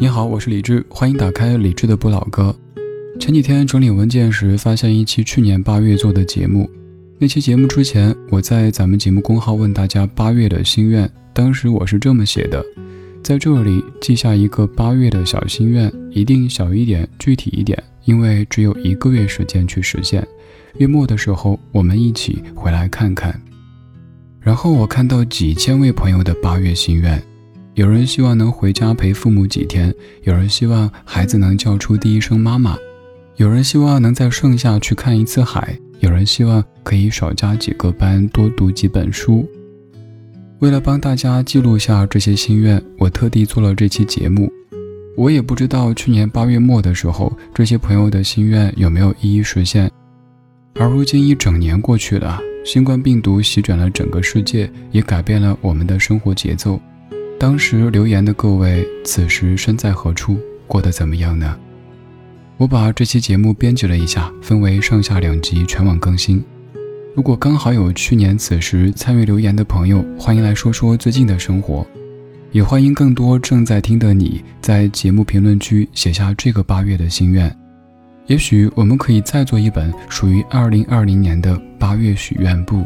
你好，我是李志，欢迎打开李志的不老歌。前几天整理文件时，发现一期去年八月做的节目。那期节目之前，我在咱们节目公号问大家八月的心愿，当时我是这么写的：在这里记下一个八月的小心愿，一定小一点，具体一点，因为只有一个月时间去实现。月末的时候，我们一起回来看看。然后我看到几千位朋友的八月心愿。有人希望能回家陪父母几天，有人希望孩子能叫出第一声妈妈，有人希望能在盛夏去看一次海，有人希望可以少加几个班，多读几本书。为了帮大家记录下这些心愿，我特地做了这期节目。我也不知道去年八月末的时候，这些朋友的心愿有没有一一实现。而如今一整年过去了，新冠病毒席卷了整个世界，也改变了我们的生活节奏。当时留言的各位，此时身在何处，过得怎么样呢？我把这期节目编辑了一下，分为上下两集，全网更新。如果刚好有去年此时参与留言的朋友，欢迎来说说最近的生活，也欢迎更多正在听的你在节目评论区写下这个八月的心愿。也许我们可以再做一本属于二零二零年的八月许愿簿。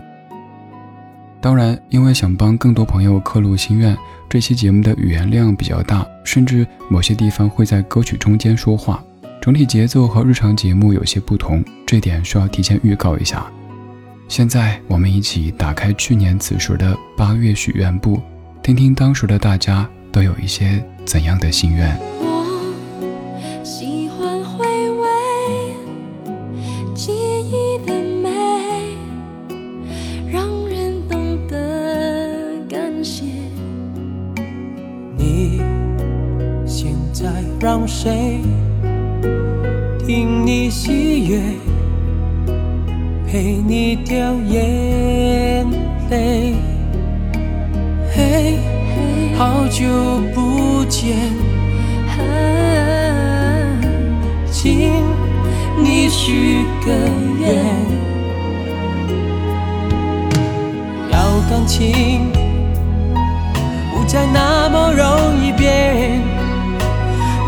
当然，因为想帮更多朋友刻录心愿，这期节目的语言量比较大，甚至某些地方会在歌曲中间说话，整体节奏和日常节目有些不同，这点需要提前预告一下。现在，我们一起打开去年此时的八月许愿簿，听听当时的大家都有一些怎样的心愿。谁听你喜悦，陪你掉眼泪？嘿，好久不见，请你许个愿，要感情不再那。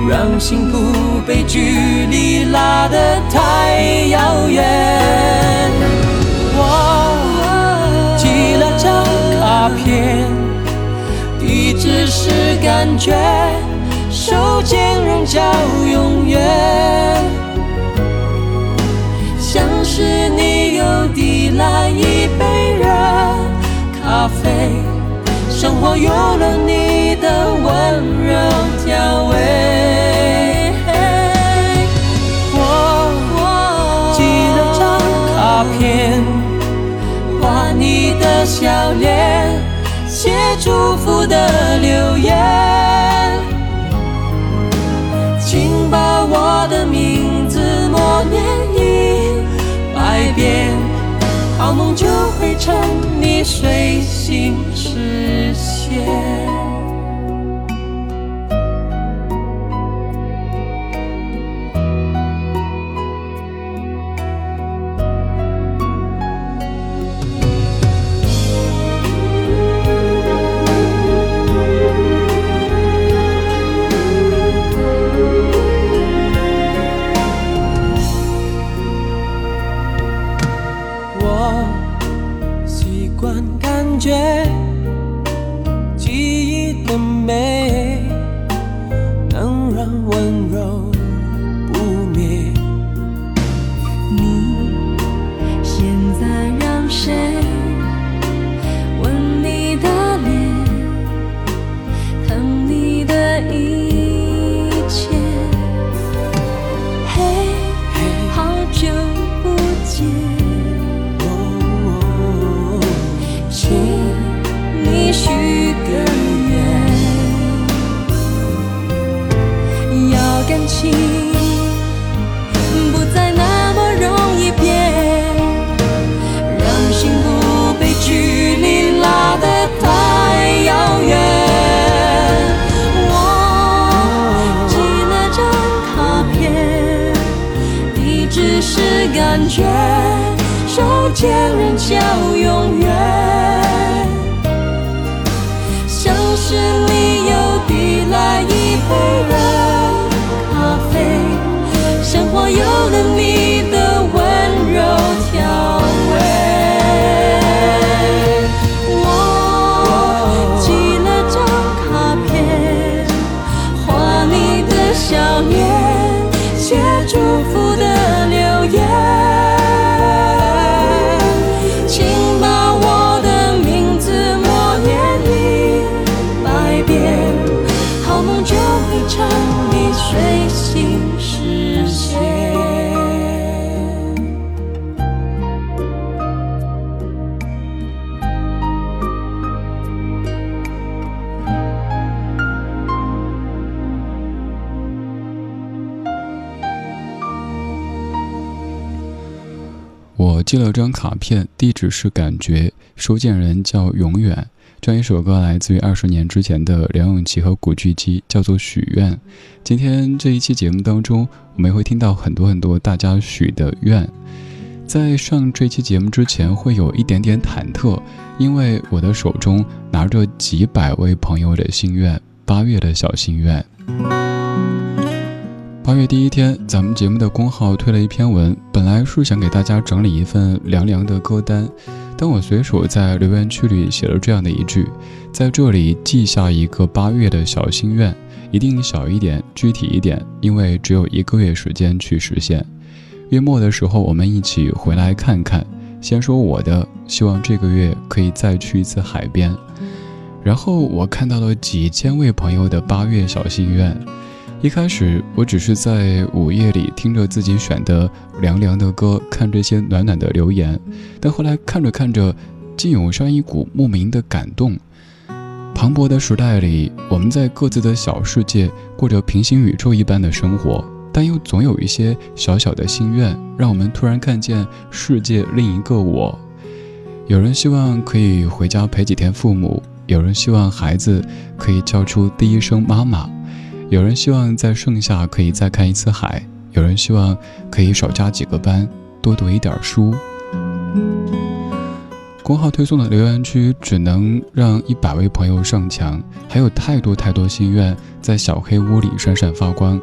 让幸福被距离拉得太遥远。我寄了张卡片，地址是感觉，手间仍叫永远。像是你又递来一杯热咖啡，生活有了你的温柔调味。笑脸，写祝福的留言，请把我的名字默念一百遍，好梦就会趁你睡醒情不再那么容易变，让心不被距离拉得太遥远。我寄了张卡片，地址是感觉，手牵人笑永远。寄了张卡片，地址是感觉，收件人叫永远。这样一首歌来自于二十年之前的梁咏琪和古巨基，叫做《许愿》。今天这一期节目当中，我们会听到很多很多大家许的愿。在上这期节目之前，会有一点点忐忑，因为我的手中拿着几百位朋友的心愿，八月的小心愿。八月第一天，咱们节目的公号推了一篇文，本来是想给大家整理一份凉凉的歌单，但我随手在留言区里写了这样的一句，在这里记下一个八月的小心愿，一定小一点，具体一点，因为只有一个月时间去实现。月末的时候，我们一起回来看看。先说我的，希望这个月可以再去一次海边。然后我看到了几千位朋友的八月小心愿。一开始我只是在午夜里听着自己选的凉凉的歌，看这些暖暖的留言，但后来看着看着，竟涌上一股莫名的感动。磅礴的时代里，我们在各自的小世界过着平行宇宙一般的生活，但又总有一些小小的心愿，让我们突然看见世界另一个我。有人希望可以回家陪几天父母，有人希望孩子可以叫出第一声妈妈。有人希望在盛夏可以再看一次海，有人希望可以少加几个班，多读一点书。公号推送的留言区只能让一百位朋友上墙，还有太多太多心愿在小黑屋里闪闪发光，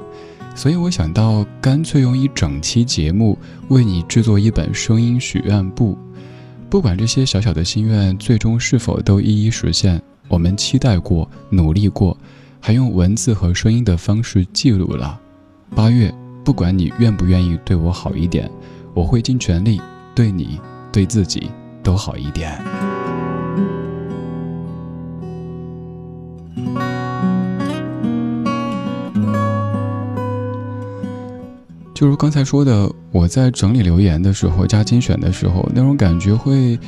所以我想到干脆用一整期节目为你制作一本声音许愿簿，不管这些小小的心愿最终是否都一一实现，我们期待过，努力过。还用文字和声音的方式记录了。八月，不管你愿不愿意对我好一点，我会尽全力对你、对自己都好一点。就如刚才说的，我在整理留言的时候加精选的时候，那种感觉会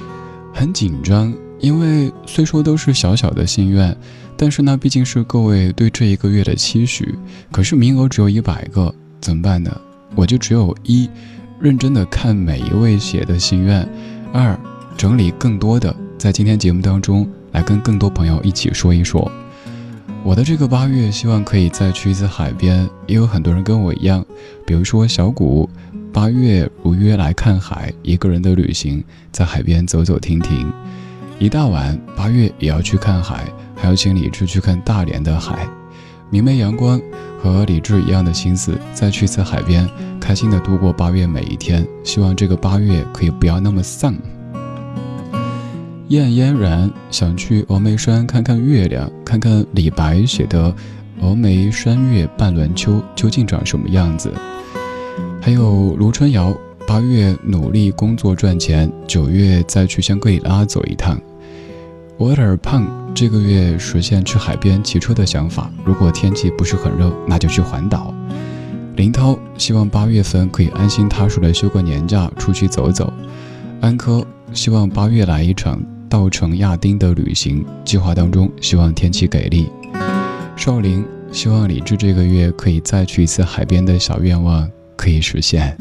很紧张，因为虽说都是小小的心愿。但是呢毕竟是各位对这一个月的期许，可是名额只有一百个，怎么办呢？我就只有一，认真的看每一位写的心愿；二，整理更多的，在今天节目当中来跟更多朋友一起说一说。我的这个八月，希望可以再去一次海边，也有很多人跟我一样，比如说小谷，八月如约来看海，一个人的旅行，在海边走走停停，一大晚，八月也要去看海。还要请李志去看大连的海，明媚阳光，和李志一样的心思，再去次海边，开心的度过八月每一天。希望这个八月可以不要那么丧。燕嫣然想去峨眉山看看月亮，看看李白写的“峨眉山月半轮秋”究竟长什么样子。还有卢春瑶，八月努力工作赚钱，九月再去香格里拉走一趟。我有点胖，这个月实现去海边骑车的想法。如果天气不是很热，那就去环岛。林涛希望八月份可以安心踏实的休个年假，出去走走。安科希望八月来一场稻城亚丁的旅行，计划当中希望天气给力。少林希望李志这个月可以再去一次海边的小愿望可以实现。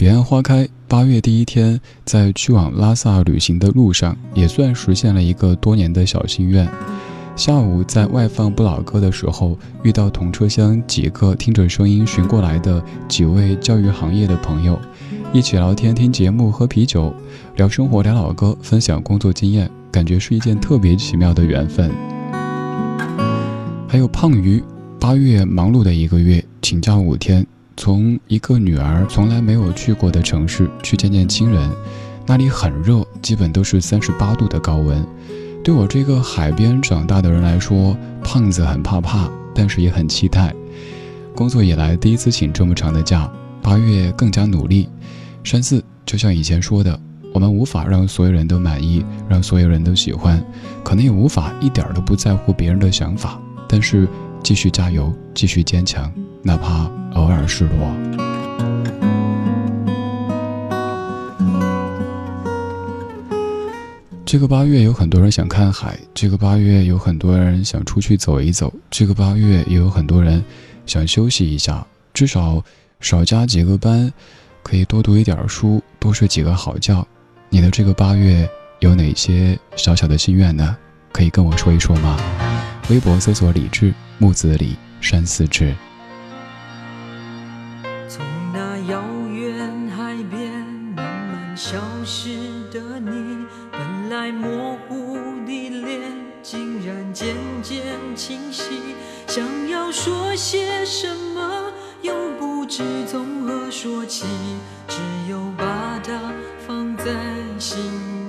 彼岸花开。八月第一天，在去往拉萨旅行的路上，也算实现了一个多年的小心愿。下午在外放不老歌的时候，遇到同车厢几个听着声音寻过来的几位教育行业的朋友，一起聊天、听节目、喝啤酒、聊生活、聊老歌、分享工作经验，感觉是一件特别奇妙的缘分。还有胖鱼，八月忙碌的一个月，请假五天。从一个女儿从来没有去过的城市去见见亲人，那里很热，基本都是三十八度的高温。对我这个海边长大的人来说，胖子很怕怕，但是也很期待。工作以来第一次请这么长的假，八月更加努力。山四就像以前说的，我们无法让所有人都满意，让所有人都喜欢，可能也无法一点都不在乎别人的想法，但是继续加油，继续坚强。哪怕偶尔失落。这个八月有很多人想看海，这个八月有很多人想出去走一走，这个八月也有很多人想休息一下，至少少加几个班，可以多读一点书，多睡几个好觉。你的这个八月有哪些小小的心愿呢？可以跟我说一说吗？微博搜索“李志木子李山寺志”。知从何说起，只有把它放在心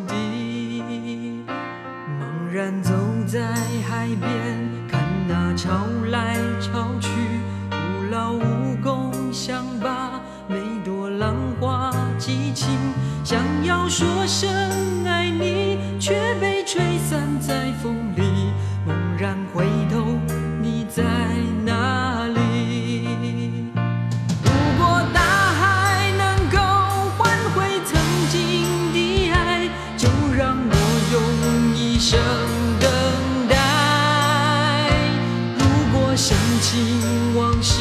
底。茫。然走在海边，看那潮来潮去，徒劳无功，想把每朵浪花记清。想要说声生等待。如果深情往事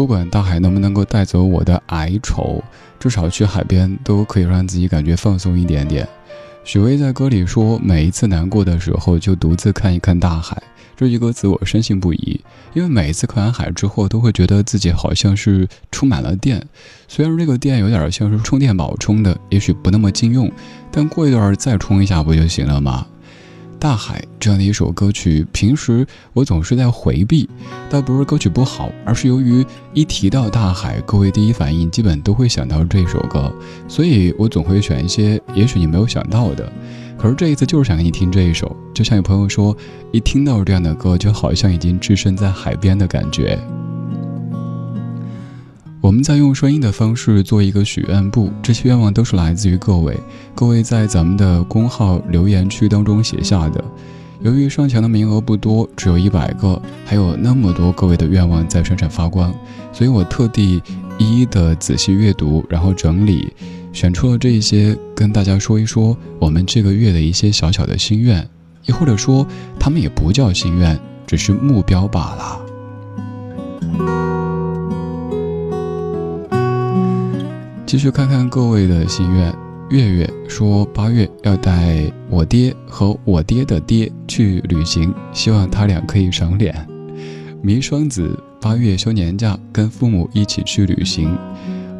不管大海能不能够带走我的哀愁，至少去海边都可以让自己感觉放松一点点。许巍在歌里说：“每一次难过的时候，就独自看一看大海。”这句歌词我深信不疑，因为每一次看完海之后，都会觉得自己好像是充满了电。虽然这个电有点像是充电宝充的，也许不那么经用，但过一段再充一下不就行了吗？大海这样的一首歌曲，平时我总是在回避，倒不是歌曲不好，而是由于一提到大海，各位第一反应基本都会想到这首歌，所以我总会选一些也许你没有想到的。可是这一次就是想给你听这一首，就像有朋友说，一听到这样的歌，就好像已经置身在海边的感觉。我们在用声音的方式做一个许愿簿，这些愿望都是来自于各位，各位在咱们的公号留言区当中写下的。由于上墙的名额不多，只有一百个，还有那么多各位的愿望在闪闪发光，所以我特地一一的仔细阅读，然后整理，选出了这些，跟大家说一说我们这个月的一些小小的心愿，亦或者说他们也不叫心愿，只是目标罢了。继续看看各位的心愿。月月说八月要带我爹和我爹的爹去旅行，希望他俩可以赏脸。迷双子八月休年假，跟父母一起去旅行。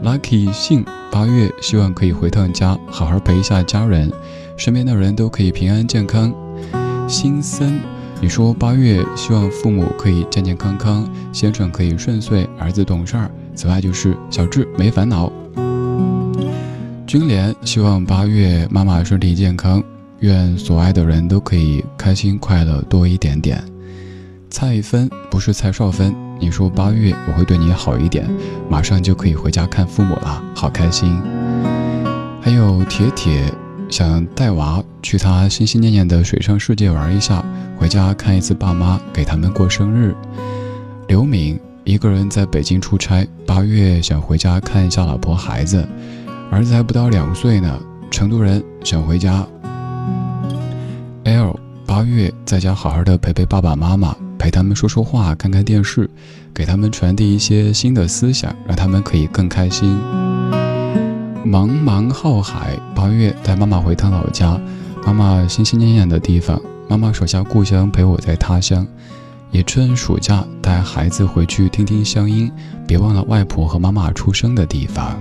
Lucky 信八月希望可以回趟家，好好陪一下家人，身边的人都可以平安健康。新森，你说八月希望父母可以健健康康，先生可以顺遂，儿子懂事儿。此外就是小智没烦恼。君莲希望八月妈妈身体健康，愿所爱的人都可以开心快乐多一点点。蔡芬不是蔡少芬，你说八月我会对你好一点，马上就可以回家看父母了，好开心。还有铁铁想带娃去他心心念念的水上世界玩一下，回家看一次爸妈，给他们过生日。刘敏一个人在北京出差，八月想回家看一下老婆孩子。儿子还不到两岁呢，成都人想回家。L 八月在家好好的陪陪爸爸妈妈，陪他们说说话，看看电视，给他们传递一些新的思想，让他们可以更开心。茫茫浩海八月带妈妈回趟老家，妈妈心心念念的地方，妈妈手下故乡陪我在他乡，也趁暑假带孩子回去听听乡音，别忘了外婆和妈妈出生的地方。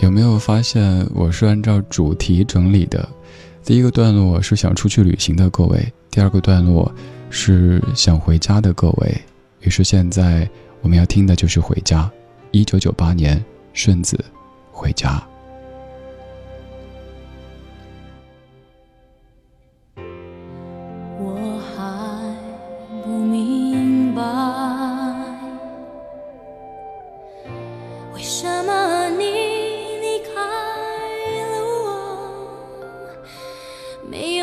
有没有发现我是按照主题整理的？第一个段落是想出去旅行的各位，第二个段落是想回家的各位。于是现在我们要听的就是《回家》，一九九八年顺子《回家》。就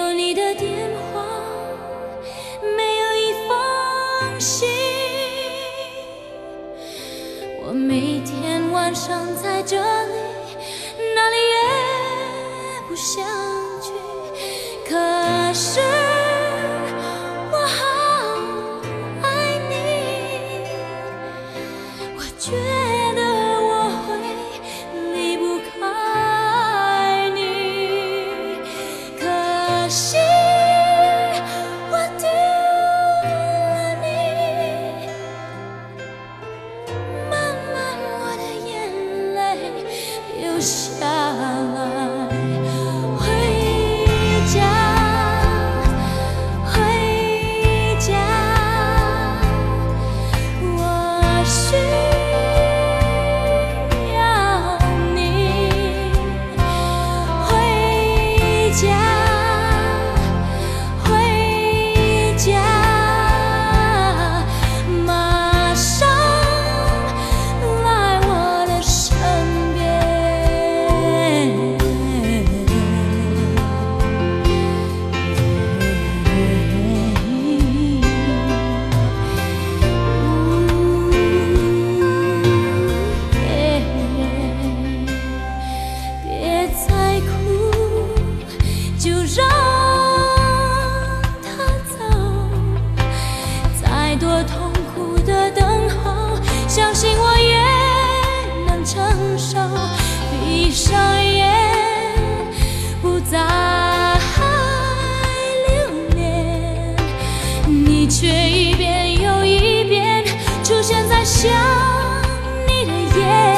想你的眼。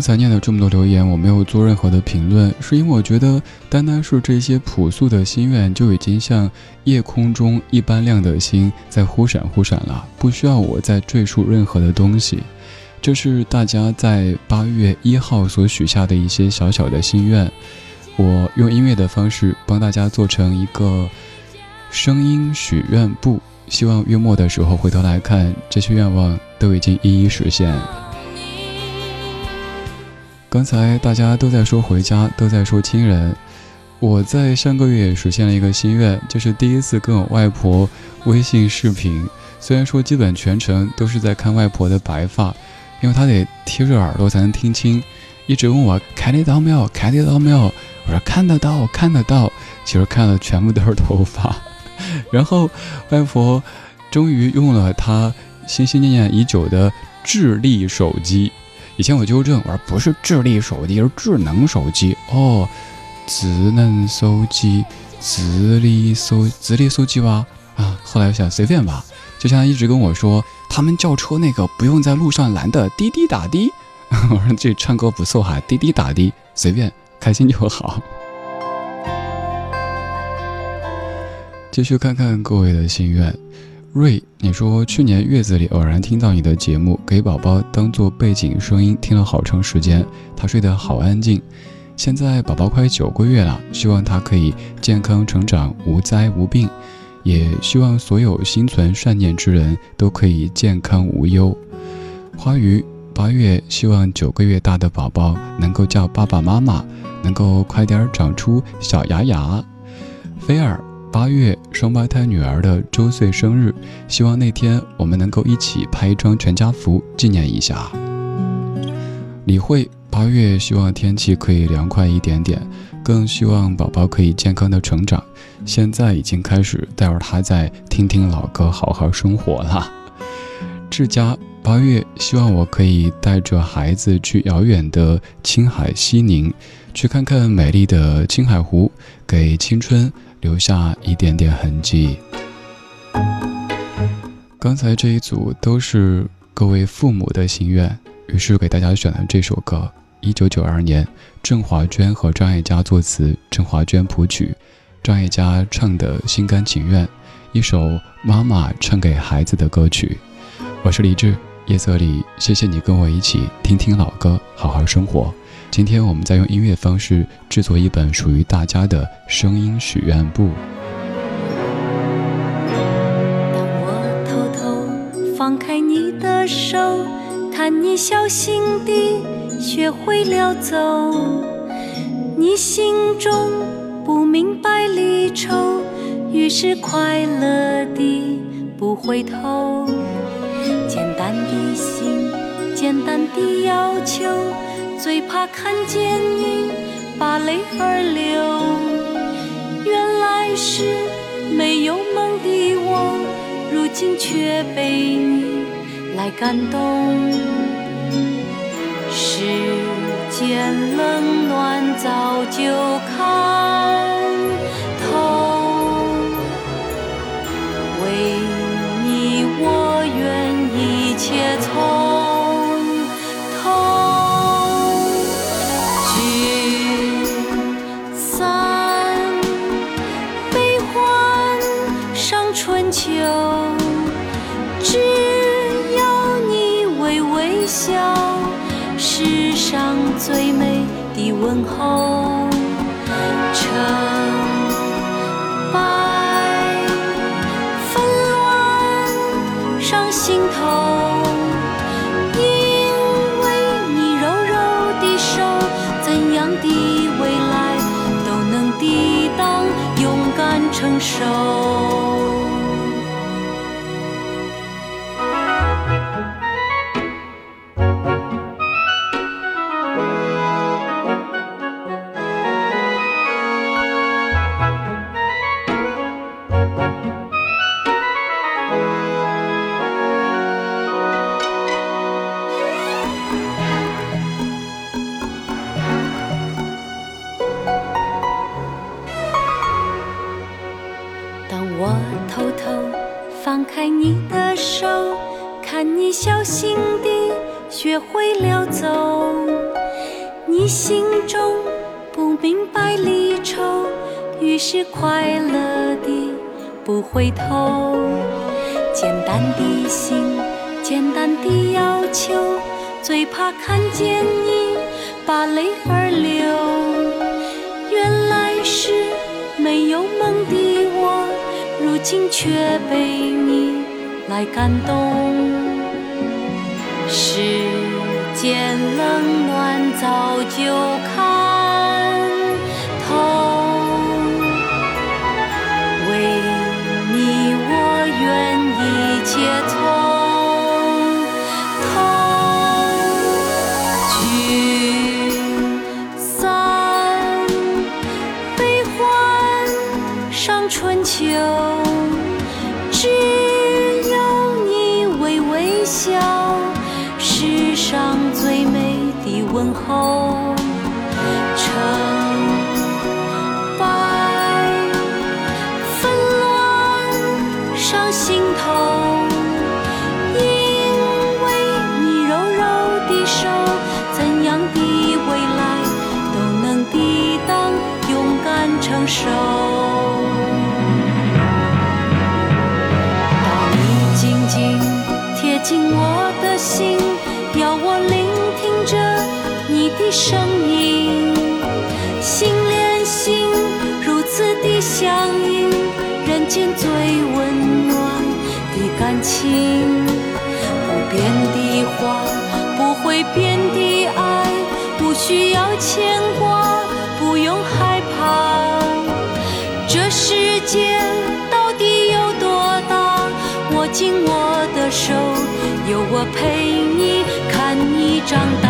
刚才念了这么多留言，我没有做任何的评论，是因为我觉得单单是这些朴素的心愿就已经像夜空中一般亮的星在忽闪忽闪了，不需要我再赘述任何的东西。这是大家在八月一号所许下的一些小小的心愿，我用音乐的方式帮大家做成一个声音许愿簿，希望月末的时候回头来看，这些愿望都已经一一实现。刚才大家都在说回家，都在说亲人。我在上个月也实现了一个心愿，就是第一次跟我外婆微信视频。虽然说基本全程都是在看外婆的白发，因为她得贴着耳朵才能听清，一直问我看得到没有，看得到没有。我说看得到，看得到。其实看的全部都是头发。然后外婆终于用了她心心念念已久的智力手机。以前我纠正，我说不是智力手机，是智能手机哦，智能手机，智力手，智力手机吧？啊，后来我想随便吧，就像他一直跟我说，他们叫车那个不用在路上拦的滴滴打的，我说这唱歌不错哈，滴滴打的，随便，开心就好。继续看看各位的心愿。瑞，你说去年月子里偶然听到你的节目，给宝宝当做背景声音听了好长时间，他睡得好安静。现在宝宝快九个月了，希望他可以健康成长，无灾无病，也希望所有心存善念之人都可以健康无忧。花鱼，八月希望九个月大的宝宝能够叫爸爸妈妈，能够快点长出小牙牙。菲尔。八月双胞胎女儿的周岁生日，希望那天我们能够一起拍一张全家福纪念一下。李慧八月希望天气可以凉快一点点，更希望宝宝可以健康的成长。现在已经开始带着他在听听老歌，好好生活了。志佳八月希望我可以带着孩子去遥远的青海西宁，去看看美丽的青海湖，给青春。留下一点点痕迹。刚才这一组都是各位父母的心愿，于是给大家选了这首歌。一九九二年，郑华娟和张艾嘉作词，郑华娟谱曲，张艾嘉唱的心甘情愿，一首妈妈唱给孩子的歌曲。我是李志，夜色里，谢谢你跟我一起听听老歌，好好生活。今天我们在用音乐方式制作一本属于大家的声音许愿簿。当我偷偷放开你的手，看你小心地学会了走，你心中不明白离愁，于是快乐地不回头。简单的心，简单的要求。最怕看见你把泪儿流，原来是没有梦的我，如今却被你来感动。世间冷暖早就看透，为你我愿一切从。回头。简单的心，简单的要求，最怕看见你把泪儿流。原来是没有梦的我，如今却被你来感动。世间冷暖早就看贴近我的心。要我聆听着你的声音，心连心，如此的相应，人间最温暖的感情。不变的话，不会变的爱，不需要牵挂，我陪你看。你长大。